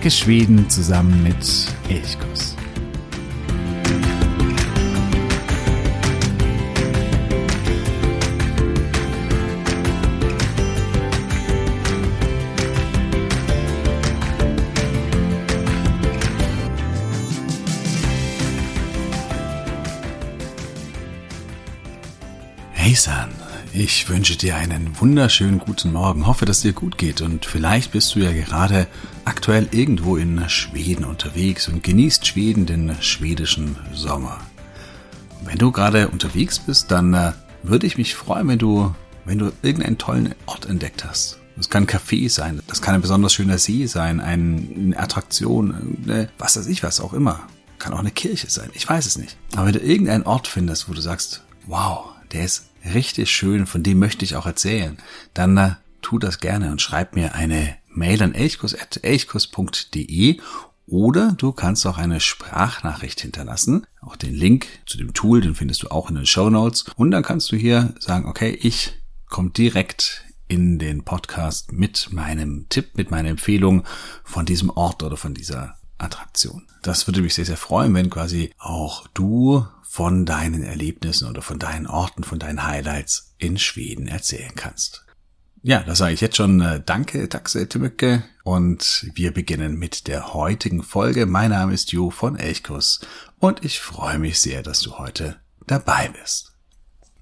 Entdecke Schweden zusammen mit Elchkuss. Ich wünsche dir einen wunderschönen guten Morgen. Hoffe, dass dir gut geht und vielleicht bist du ja gerade aktuell irgendwo in Schweden unterwegs und genießt Schweden den schwedischen Sommer. Wenn du gerade unterwegs bist, dann äh, würde ich mich freuen, wenn du, wenn du irgendeinen tollen Ort entdeckt hast. Das kann ein Café sein, das kann ein besonders schöner See sein, eine Attraktion, eine, was weiß ich, was auch immer. Kann auch eine Kirche sein, ich weiß es nicht. Aber wenn du irgendeinen Ort findest, wo du sagst, wow, der ist richtig schön, von dem möchte ich auch erzählen, dann äh, tu das gerne und schreib mir eine Mail an elchkurs.elchkurs.de oder du kannst auch eine Sprachnachricht hinterlassen. Auch den Link zu dem Tool, den findest du auch in den Show Notes. Und dann kannst du hier sagen, okay, ich komme direkt in den Podcast mit meinem Tipp, mit meiner Empfehlung von diesem Ort oder von dieser Attraktion. Das würde mich sehr, sehr freuen, wenn quasi auch du von deinen Erlebnissen oder von deinen Orten, von deinen Highlights in Schweden erzählen kannst. Ja, da sage ich jetzt schon äh, Danke, Taxe Timmeke und wir beginnen mit der heutigen Folge. Mein Name ist Jo von Elchkuss und ich freue mich sehr, dass du heute dabei bist.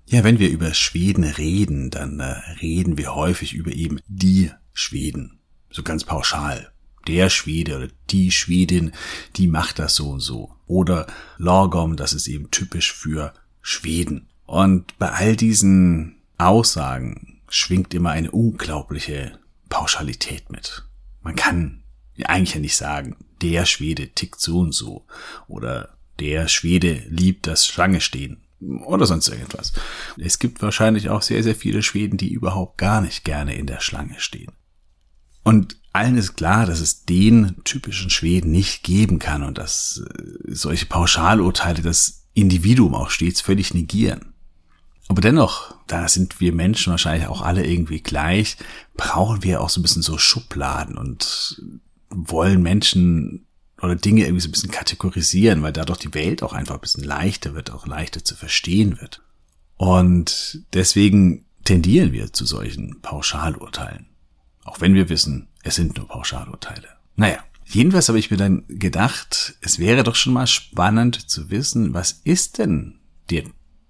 Ja, wenn wir über Schweden reden, dann äh, reden wir häufig über eben die Schweden. So ganz pauschal der Schwede oder die Schwedin, die macht das so und so. Oder Lorgom, das ist eben typisch für Schweden. Und bei all diesen Aussagen schwingt immer eine unglaubliche Pauschalität mit. Man kann eigentlich ja nicht sagen, der Schwede tickt so und so. Oder der Schwede liebt das Schlange stehen. Oder sonst irgendwas. Es gibt wahrscheinlich auch sehr, sehr viele Schweden, die überhaupt gar nicht gerne in der Schlange stehen. Und allen ist klar, dass es den typischen Schweden nicht geben kann und dass äh, solche Pauschalurteile das Individuum auch stets völlig negieren. Aber dennoch, da sind wir Menschen wahrscheinlich auch alle irgendwie gleich, brauchen wir auch so ein bisschen so Schubladen und wollen Menschen oder Dinge irgendwie so ein bisschen kategorisieren, weil dadurch die Welt auch einfach ein bisschen leichter wird, auch leichter zu verstehen wird. Und deswegen tendieren wir zu solchen Pauschalurteilen. Auch wenn wir wissen, es sind nur Pauschalurteile. Naja, jedenfalls habe ich mir dann gedacht, es wäre doch schon mal spannend zu wissen, was ist denn der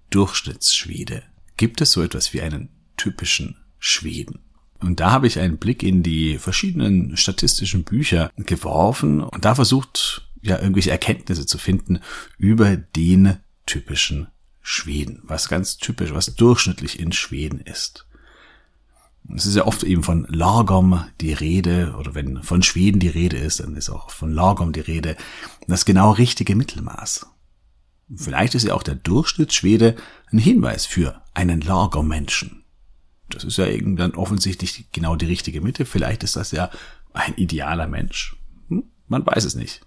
Durchschnittsschwede? Gibt es so etwas wie einen typischen Schweden? Und da habe ich einen Blick in die verschiedenen statistischen Bücher geworfen und da versucht, ja, irgendwelche Erkenntnisse zu finden über den typischen Schweden, was ganz typisch, was durchschnittlich in Schweden ist. Es ist ja oft eben von Lagom die Rede, oder wenn von Schweden die Rede ist, dann ist auch von Lagom die Rede. Das genau richtige Mittelmaß. Vielleicht ist ja auch der Durchschnittsschwede ein Hinweis für einen Lagom-Menschen. Das ist ja irgendwann offensichtlich genau die richtige Mitte. Vielleicht ist das ja ein idealer Mensch. Hm? Man weiß es nicht.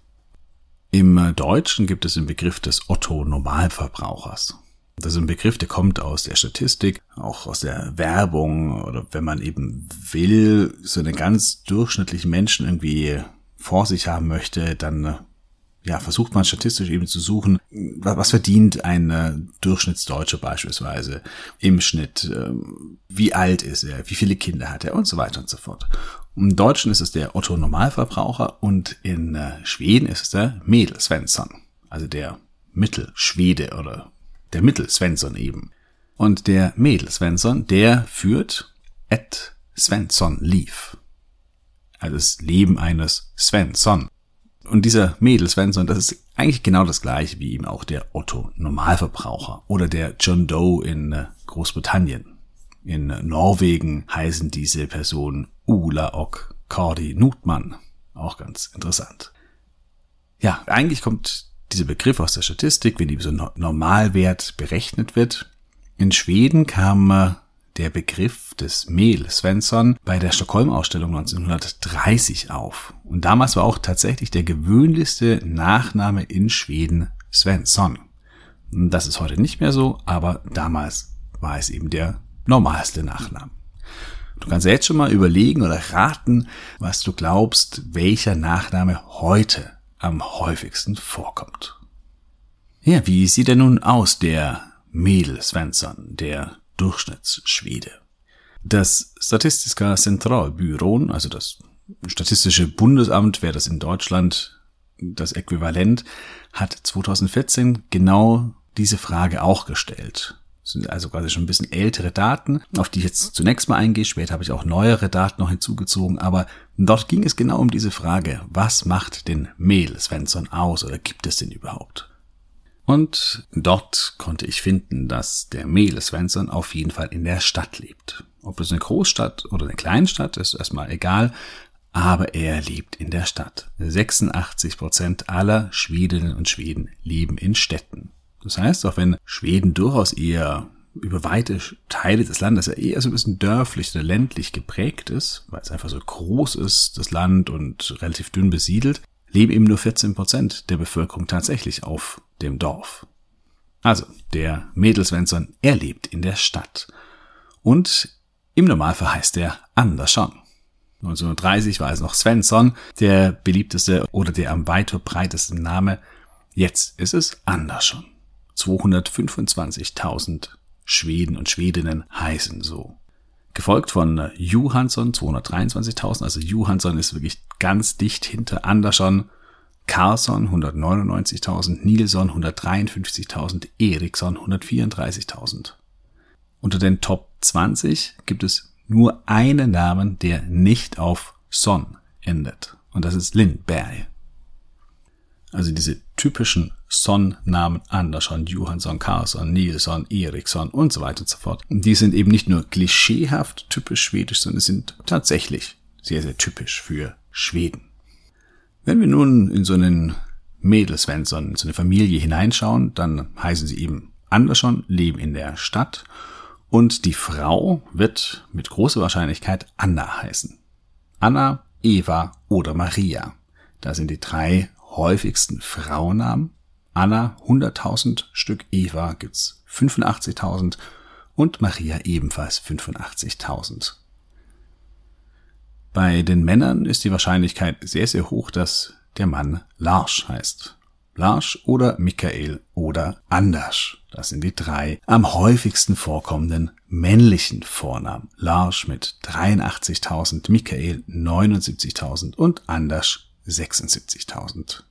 Im Deutschen gibt es den Begriff des Otto-Normalverbrauchers. Das ist ein Begriff, der kommt aus der Statistik, auch aus der Werbung oder wenn man eben will, so einen ganz durchschnittlichen Menschen irgendwie vor sich haben möchte, dann ja, versucht man statistisch eben zu suchen, was verdient ein äh, Durchschnittsdeutsche beispielsweise im Schnitt, äh, wie alt ist er, wie viele Kinder hat er und so weiter und so fort. Im Deutschen ist es der Otto Normalverbraucher und in äh, Schweden ist es der Mädel Svensson, also der Mittelschwede oder der Mittel-Svensson eben. Und der Mädel-Svensson, der führt Ed Svensson Lief. Also das Leben eines Svensson. Und dieser Mädel Svensson, das ist eigentlich genau das gleiche wie eben auch der Otto Normalverbraucher oder der John Doe in äh, Großbritannien. In Norwegen heißen diese Personen Ula Ok Cardi Nutmann. Auch ganz interessant. Ja, eigentlich kommt dieser Begriff aus der Statistik, wenn die so Normalwert berechnet wird. In Schweden kam äh, der Begriff des Mehl Svensson bei der Stockholm-Ausstellung 1930 auf. Und damals war auch tatsächlich der gewöhnlichste Nachname in Schweden Svensson. Das ist heute nicht mehr so, aber damals war es eben der normalste Nachname. Du kannst jetzt schon mal überlegen oder raten, was du glaubst, welcher Nachname heute am häufigsten vorkommt. Ja, wie sieht er nun aus, der Mädel Svensson, der Durchschnittsschwede? Das Statistiska Centralbüro, also das Statistische Bundesamt, wäre das in Deutschland das Äquivalent, hat 2014 genau diese Frage auch gestellt. Sind also quasi schon ein bisschen ältere Daten, auf die ich jetzt zunächst mal eingehe. Später habe ich auch neuere Daten noch hinzugezogen, aber dort ging es genau um diese Frage, was macht den Mehl Svensson aus oder gibt es den überhaupt? Und dort konnte ich finden, dass der Mehl Svensson auf jeden Fall in der Stadt lebt. Ob es eine Großstadt oder eine Kleinstadt ist, erstmal egal, aber er lebt in der Stadt. 86 Prozent aller Schwedinnen und Schweden leben in Städten. Das heißt, auch wenn Schweden durchaus eher über weite Teile des Landes ja eher so ein bisschen dörflich oder ländlich geprägt ist, weil es einfach so groß ist, das Land und relativ dünn besiedelt, leben eben nur 14 Prozent der Bevölkerung tatsächlich auf dem Dorf. Also, der Mädelsvensson, er lebt in der Stadt. Und im Normalfall heißt er Andersson. 1930 war es noch Svensson, der beliebteste oder der am weit verbreitesten Name. Jetzt ist es Andersson. 225.000 Schweden und Schwedinnen heißen so. Gefolgt von Johansson 223.000, also Johansson ist wirklich ganz dicht hinter Andersson. Carlson 199.000, Nilsson 153.000, Eriksson 134.000. Unter den Top 20 gibt es nur einen Namen, der nicht auf Son endet. Und das ist Lindberg. Also diese typischen Son-Namen Andersson, Johansson, Carlsson, Nilsson, Eriksson und so weiter und so fort. Die sind eben nicht nur klischeehaft typisch schwedisch, sondern sind tatsächlich sehr, sehr typisch für Schweden. Wenn wir nun in so einen Mädelsvensson, in so eine Familie hineinschauen, dann heißen sie eben Andersson, leben in der Stadt und die Frau wird mit großer Wahrscheinlichkeit Anna heißen. Anna, Eva oder Maria. Das sind die drei häufigsten Frauennamen. Anna 100.000 Stück, Eva gibt's 85.000 und Maria ebenfalls 85.000. Bei den Männern ist die Wahrscheinlichkeit sehr, sehr hoch, dass der Mann Lars heißt. Lars oder Michael oder Anders. Das sind die drei am häufigsten vorkommenden männlichen Vornamen. Lars mit 83.000, Michael 79.000 und Anders 76.000.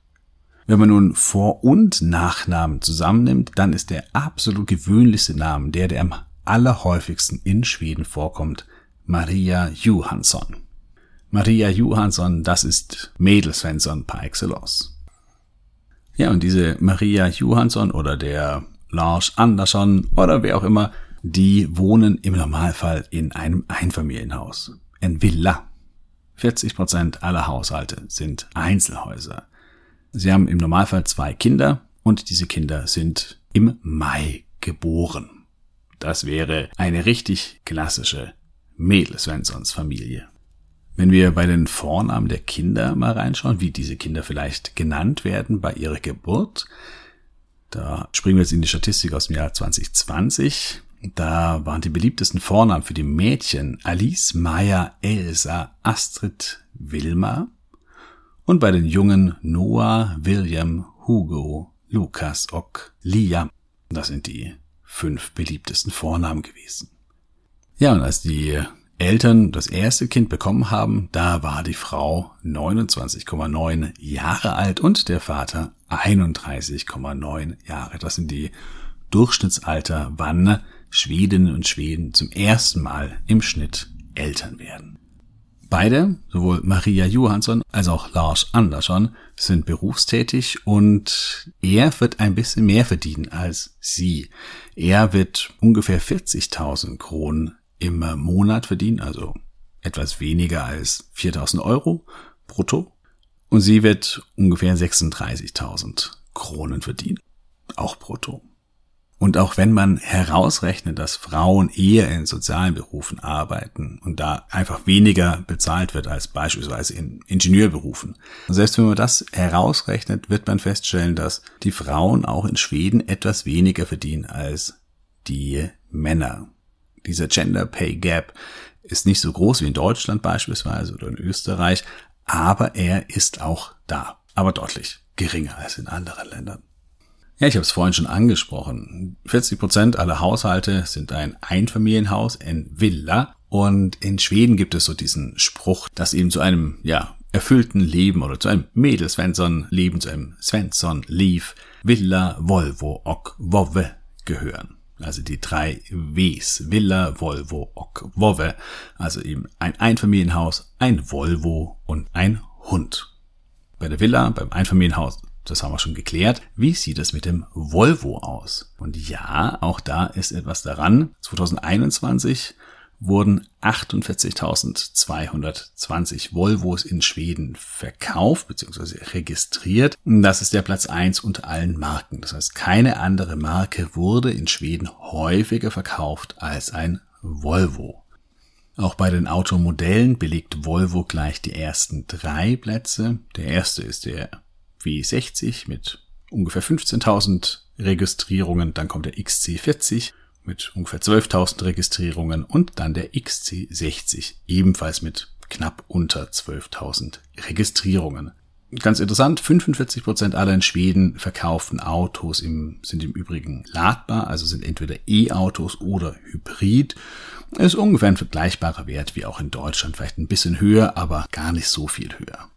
Wenn man nun Vor- und Nachnamen zusammennimmt, dann ist der absolut gewöhnlichste Name, der, der am allerhäufigsten in Schweden vorkommt, Maria Johansson. Maria Johansson, das ist Mädelsvensson par excellence. Ja, und diese Maria Johansson oder der Lars Andersson oder wer auch immer, die wohnen im Normalfall in einem Einfamilienhaus. In Villa. 40 Prozent aller Haushalte sind Einzelhäuser. Sie haben im Normalfall zwei Kinder und diese Kinder sind im Mai geboren. Das wäre eine richtig klassische Mädelsvenssons Familie. Wenn wir bei den Vornamen der Kinder mal reinschauen, wie diese Kinder vielleicht genannt werden bei ihrer Geburt, da springen wir jetzt in die Statistik aus dem Jahr 2020. Da waren die beliebtesten Vornamen für die Mädchen Alice, Maya, Elsa, Astrid, Wilma. Und bei den Jungen Noah, William, Hugo, Lukas, Ock, Liam. Das sind die fünf beliebtesten Vornamen gewesen. Ja, und als die Eltern das erste Kind bekommen haben, da war die Frau 29,9 Jahre alt und der Vater 31,9 Jahre. Das sind die Durchschnittsalter, wann Schwedinnen und Schweden zum ersten Mal im Schnitt Eltern werden. Beide, sowohl Maria Johansson als auch Lars Andersson, sind berufstätig und er wird ein bisschen mehr verdienen als sie. Er wird ungefähr 40.000 Kronen im Monat verdienen, also etwas weniger als 4000 Euro brutto. Und sie wird ungefähr 36.000 Kronen verdienen, auch brutto. Und auch wenn man herausrechnet, dass Frauen eher in sozialen Berufen arbeiten und da einfach weniger bezahlt wird als beispielsweise in Ingenieurberufen. Selbst wenn man das herausrechnet, wird man feststellen, dass die Frauen auch in Schweden etwas weniger verdienen als die Männer dieser Gender Pay Gap ist nicht so groß wie in Deutschland beispielsweise oder in Österreich, aber er ist auch da, aber deutlich geringer als in anderen Ländern. Ja, ich habe es vorhin schon angesprochen. 40 Prozent aller Haushalte sind ein Einfamilienhaus, ein Villa. Und in Schweden gibt es so diesen Spruch, dass eben zu einem, ja, erfüllten Leben oder zu einem Mädel-Svensson-Leben, zu einem Svensson-Lief, Villa, Volvo och Vove gehören. Also die drei Ws. Villa, Volvo och Vove. Also eben ein Einfamilienhaus, ein Volvo und ein Hund. Bei der Villa, beim Einfamilienhaus das haben wir schon geklärt. Wie sieht es mit dem Volvo aus? Und ja, auch da ist etwas daran. 2021 wurden 48.220 Volvos in Schweden verkauft bzw. registriert. Das ist der Platz eins unter allen Marken. Das heißt, keine andere Marke wurde in Schweden häufiger verkauft als ein Volvo. Auch bei den Automodellen belegt Volvo gleich die ersten drei Plätze. Der erste ist der W60 mit ungefähr 15.000 Registrierungen, dann kommt der XC40 mit ungefähr 12.000 Registrierungen und dann der XC60 ebenfalls mit knapp unter 12.000 Registrierungen. Ganz interessant, 45 Prozent aller in Schweden verkauften Autos im, sind im Übrigen ladbar, also sind entweder E-Autos oder Hybrid. Ist ungefähr ein vergleichbarer Wert wie auch in Deutschland, vielleicht ein bisschen höher, aber gar nicht so viel höher.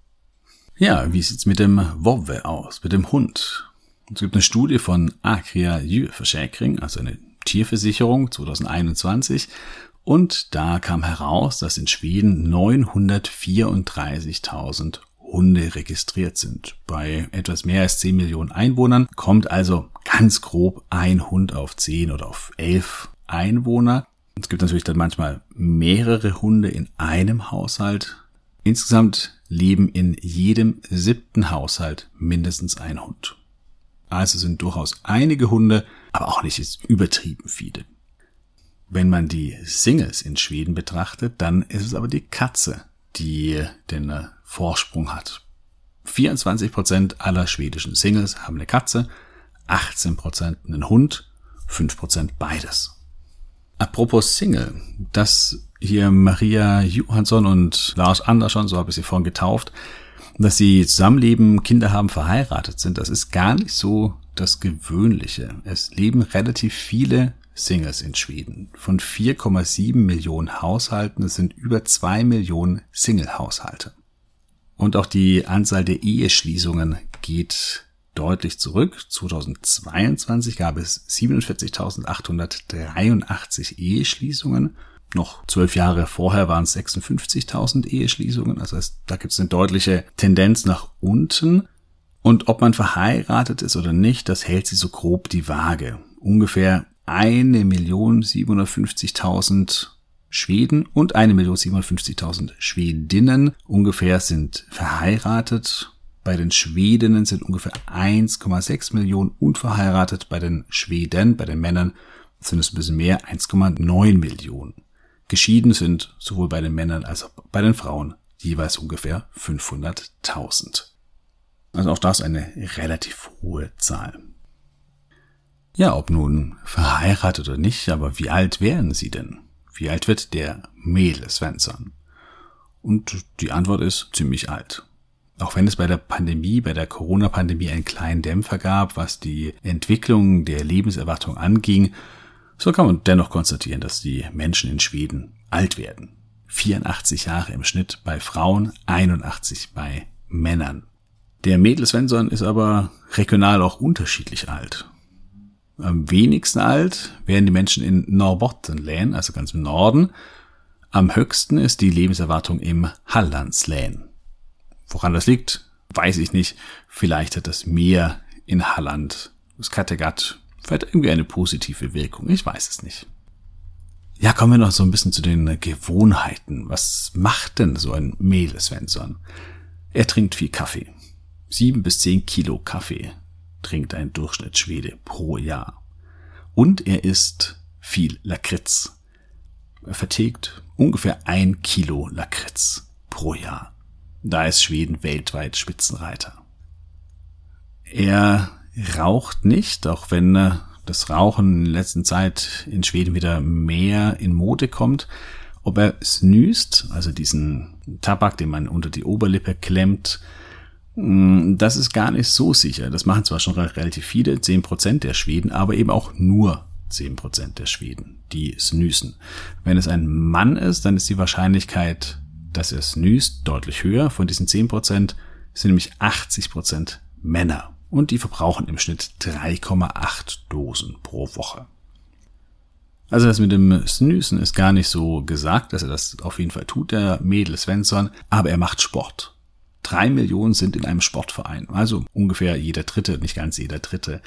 Ja, wie sieht's mit dem Wobwe aus, mit dem Hund? Es gibt eine Studie von Agria Djurförsäkring, also eine Tierversicherung 2021, und da kam heraus, dass in Schweden 934.000 Hunde registriert sind. Bei etwas mehr als 10 Millionen Einwohnern kommt also ganz grob ein Hund auf 10 oder auf 11 Einwohner. Es gibt natürlich dann manchmal mehrere Hunde in einem Haushalt. Insgesamt leben in jedem siebten Haushalt mindestens ein Hund. Also sind durchaus einige Hunde, aber auch nicht übertrieben viele. Wenn man die Singles in Schweden betrachtet, dann ist es aber die Katze, die den äh, Vorsprung hat. 24 Prozent aller schwedischen Singles haben eine Katze, 18 Prozent einen Hund, 5% beides. Apropos Single, das hier Maria Johansson und Lars Andersson, so habe ich sie vorhin getauft, dass sie zusammenleben, Kinder haben, verheiratet sind, das ist gar nicht so das Gewöhnliche. Es leben relativ viele Singles in Schweden. Von 4,7 Millionen Haushalten sind über 2 Millionen Single-Haushalte. Und auch die Anzahl der Eheschließungen geht deutlich zurück. 2022 gab es 47.883 Eheschließungen noch zwölf Jahre vorher waren es 56.000 Eheschließungen. Also da gibt es eine deutliche Tendenz nach unten. Und ob man verheiratet ist oder nicht, das hält sie so grob die Waage. Ungefähr eine Million 750.000 Schweden und eine Million 750.000 Schwedinnen ungefähr sind verheiratet. Bei den Schwedinnen sind ungefähr 1,6 Millionen unverheiratet. Bei den Schweden, bei den Männern sind es ein bisschen mehr, 1,9 Millionen. Geschieden sind sowohl bei den Männern als auch bei den Frauen jeweils ungefähr 500.000. Also auch das eine relativ hohe Zahl. Ja, ob nun verheiratet oder nicht, aber wie alt wären sie denn? Wie alt wird der Mädel Svensson? Und die Antwort ist ziemlich alt. Auch wenn es bei der Pandemie, bei der Corona-Pandemie einen kleinen Dämpfer gab, was die Entwicklung der Lebenserwartung anging, so kann man dennoch konstatieren, dass die Menschen in Schweden alt werden. 84 Jahre im Schnitt bei Frauen, 81 bei Männern. Der Mädel Svensson ist aber regional auch unterschiedlich alt. Am wenigsten alt werden die Menschen in Norrbottenlän, also ganz im Norden. Am höchsten ist die Lebenserwartung im Hallandslän. Woran das liegt, weiß ich nicht. Vielleicht hat das Meer in Halland, das Kattegat, vielleicht irgendwie eine positive Wirkung. Ich weiß es nicht. Ja, kommen wir noch so ein bisschen zu den Gewohnheiten. Was macht denn so ein Mehl Svensson? Er trinkt viel Kaffee. Sieben bis zehn Kilo Kaffee trinkt ein Durchschnittsschwede pro Jahr. Und er isst viel Lakritz. Er vertilgt ungefähr ein Kilo Lakritz pro Jahr. Da ist Schweden weltweit Spitzenreiter. Er raucht nicht, auch wenn äh, das Rauchen in letzter Zeit in Schweden wieder mehr in Mode kommt. Ob er snoost, also diesen Tabak, den man unter die Oberlippe klemmt, mm, das ist gar nicht so sicher. Das machen zwar schon relativ viele, 10% der Schweden, aber eben auch nur 10% der Schweden, die snoosen. Wenn es ein Mann ist, dann ist die Wahrscheinlichkeit, dass er snoost, deutlich höher. Von diesen 10% sind nämlich 80% Männer. Und die verbrauchen im Schnitt 3,8 Dosen pro Woche. Also das mit dem Snoosen ist gar nicht so gesagt, dass er das auf jeden Fall tut, der Mädel Svensson, aber er macht Sport. Drei Millionen sind in einem Sportverein, also ungefähr jeder Dritte, nicht ganz jeder Dritte,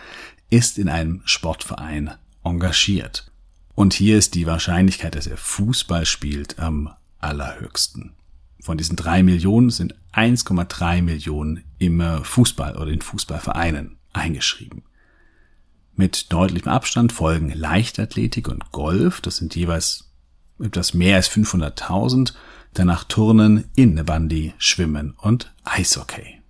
ist in einem Sportverein engagiert. Und hier ist die Wahrscheinlichkeit, dass er Fußball spielt, am allerhöchsten. Von diesen drei Millionen sind 1,3 Millionen im Fußball oder in Fußballvereinen eingeschrieben. Mit deutlichem Abstand folgen Leichtathletik und Golf, das sind jeweils etwas mehr als 500.000, danach Turnen, Innebandy, Schwimmen und Eishockey.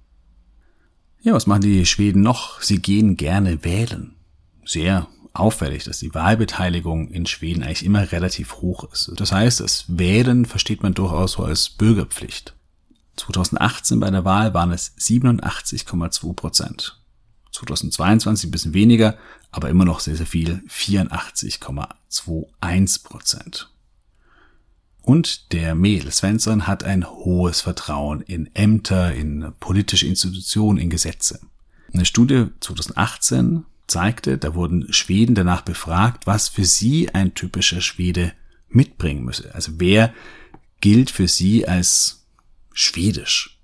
Ja, was machen die Schweden noch? Sie gehen gerne wählen. Sehr auffällig, dass die Wahlbeteiligung in Schweden eigentlich immer relativ hoch ist. Das heißt, das Wählen versteht man durchaus so als Bürgerpflicht. 2018 bei der Wahl waren es 87,2 Prozent. 2022 ein bisschen weniger, aber immer noch sehr, sehr viel, 84,21 Prozent. Und der Mädel Svensson hat ein hohes Vertrauen in Ämter, in politische Institutionen, in Gesetze. Eine Studie 2018 zeigte, da wurden Schweden danach befragt, was für sie ein typischer Schwede mitbringen müsse. Also wer gilt für sie als schwedisch?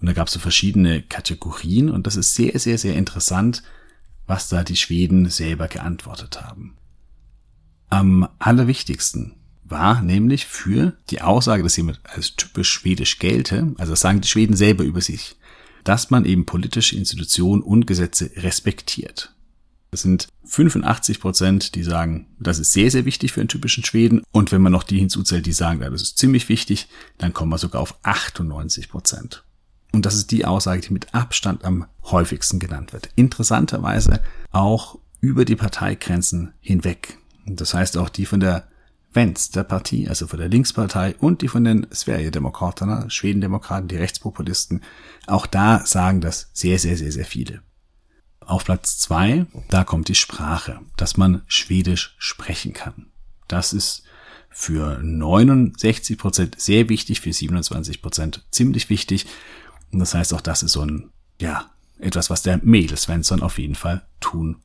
Und da gab es so verschiedene Kategorien und das ist sehr, sehr, sehr interessant, was da die Schweden selber geantwortet haben. Am allerwichtigsten war nämlich für die Aussage, dass jemand als typisch schwedisch gelte, also das sagen die Schweden selber über sich, dass man eben politische Institutionen und Gesetze respektiert. Das sind 85 Prozent, die sagen, das ist sehr, sehr wichtig für einen typischen Schweden. Und wenn man noch die hinzuzählt, die sagen, das ist ziemlich wichtig, dann kommen wir sogar auf 98 Prozent. Und das ist die Aussage, die mit Abstand am häufigsten genannt wird. Interessanterweise auch über die Parteigrenzen hinweg. Das heißt auch die von der Vänsterpartie, also von der Linkspartei und die von den Sverigedemokraterna, Schwedendemokraten, die Rechtspopulisten. Auch da sagen das sehr, sehr, sehr, sehr viele. Auf Platz zwei, da kommt die Sprache, dass man Schwedisch sprechen kann. Das ist für 69 Prozent sehr wichtig, für 27 Prozent ziemlich wichtig. Und das heißt, auch das ist so ein, ja, etwas, was der Mädel Svensson auf jeden Fall tun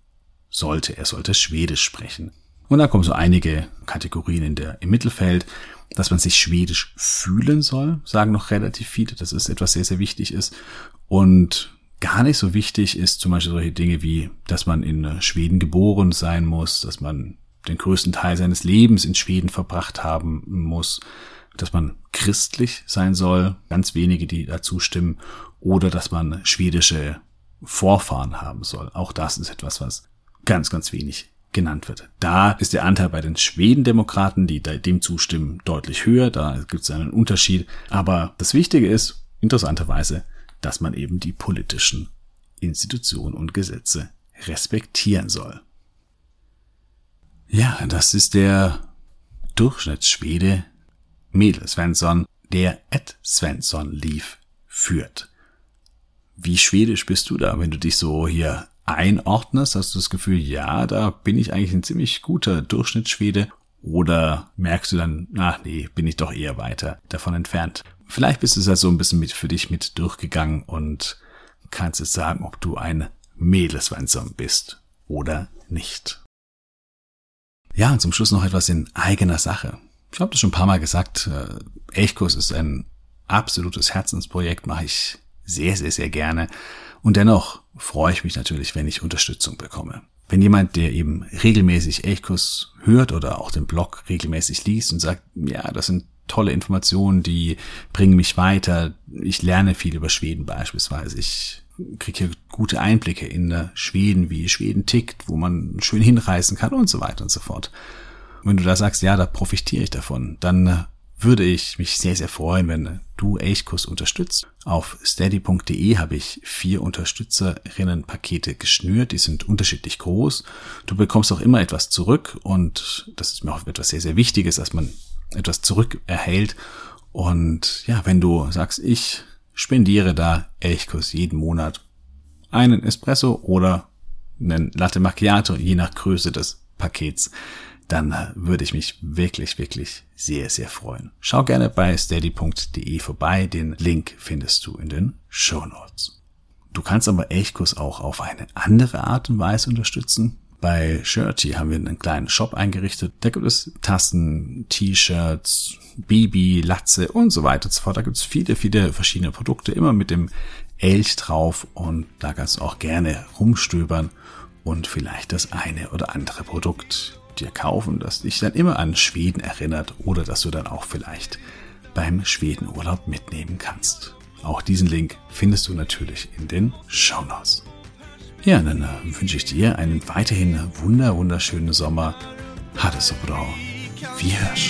sollte. Er sollte Schwedisch sprechen. Und da kommen so einige Kategorien in der, im Mittelfeld, dass man sich Schwedisch fühlen soll, sagen noch relativ viele, dass es etwas sehr, sehr wichtig ist. Und gar nicht so wichtig ist zum Beispiel solche Dinge wie, dass man in äh, Schweden geboren sein muss, dass man den größten Teil seines Lebens in Schweden verbracht haben muss, dass man christlich sein soll, ganz wenige, die dazu stimmen, oder dass man schwedische Vorfahren haben soll. Auch das ist etwas, was ganz, ganz wenig genannt wird. Da ist der Anteil bei den Schwedendemokraten, die dem zustimmen, deutlich höher. Da gibt es einen Unterschied. Aber das Wichtige ist, interessanterweise, dass man eben die politischen Institutionen und Gesetze respektieren soll. Ja, das ist der Durchschnittsschwede Mädel Svensson, der Ed Svensson lief führt. Wie schwedisch bist du da, wenn du dich so hier einordnest? Hast du das Gefühl, ja, da bin ich eigentlich ein ziemlich guter Durchschnittsschwede? Oder merkst du dann, ach nee, bin ich doch eher weiter davon entfernt? Vielleicht bist du es ja so ein bisschen mit für dich mit durchgegangen und kannst jetzt sagen, ob du ein Mädelsweinsam bist oder nicht. Ja, und zum Schluss noch etwas in eigener Sache. Ich habe das schon ein paar Mal gesagt, äh, Elchkurs ist ein absolutes Herzensprojekt, mache ich sehr, sehr, sehr gerne. Und dennoch freue ich mich natürlich, wenn ich Unterstützung bekomme. Wenn jemand, der eben regelmäßig Elchkurs hört oder auch den Blog regelmäßig liest und sagt, ja, das sind tolle Informationen, die bringen mich weiter. Ich lerne viel über Schweden beispielsweise. Ich kriege hier gute Einblicke in Schweden, wie Schweden tickt, wo man schön hinreisen kann und so weiter und so fort. Und wenn du da sagst, ja, da profitiere ich davon, dann würde ich mich sehr, sehr freuen, wenn du Elchkurs unterstützt. Auf steady.de habe ich vier Unterstützerinnenpakete geschnürt. Die sind unterschiedlich groß. Du bekommst auch immer etwas zurück und das ist mir auch etwas sehr, sehr Wichtiges, dass man etwas zurück erhält. Und ja, wenn du sagst, ich spendiere da Elchkuss jeden Monat einen Espresso oder einen Latte Macchiato, je nach Größe des Pakets, dann würde ich mich wirklich, wirklich sehr, sehr freuen. Schau gerne bei steady.de vorbei. Den Link findest du in den Show Notes. Du kannst aber Elchkuss auch auf eine andere Art und Weise unterstützen. Bei Shirty haben wir einen kleinen Shop eingerichtet. Da gibt es Tassen, T-Shirts, Bibi, Latze und so weiter und so fort. Da gibt es viele, viele verschiedene Produkte, immer mit dem Elch drauf und da kannst du auch gerne rumstöbern und vielleicht das eine oder andere Produkt dir kaufen, das dich dann immer an Schweden erinnert oder dass du dann auch vielleicht beim Schwedenurlaub mitnehmen kannst. Auch diesen Link findest du natürlich in den Show. Ja, dann äh, wünsche ich dir einen weiterhin wunder wunderschönen Sommer. Hat es so bra. Vi hörs.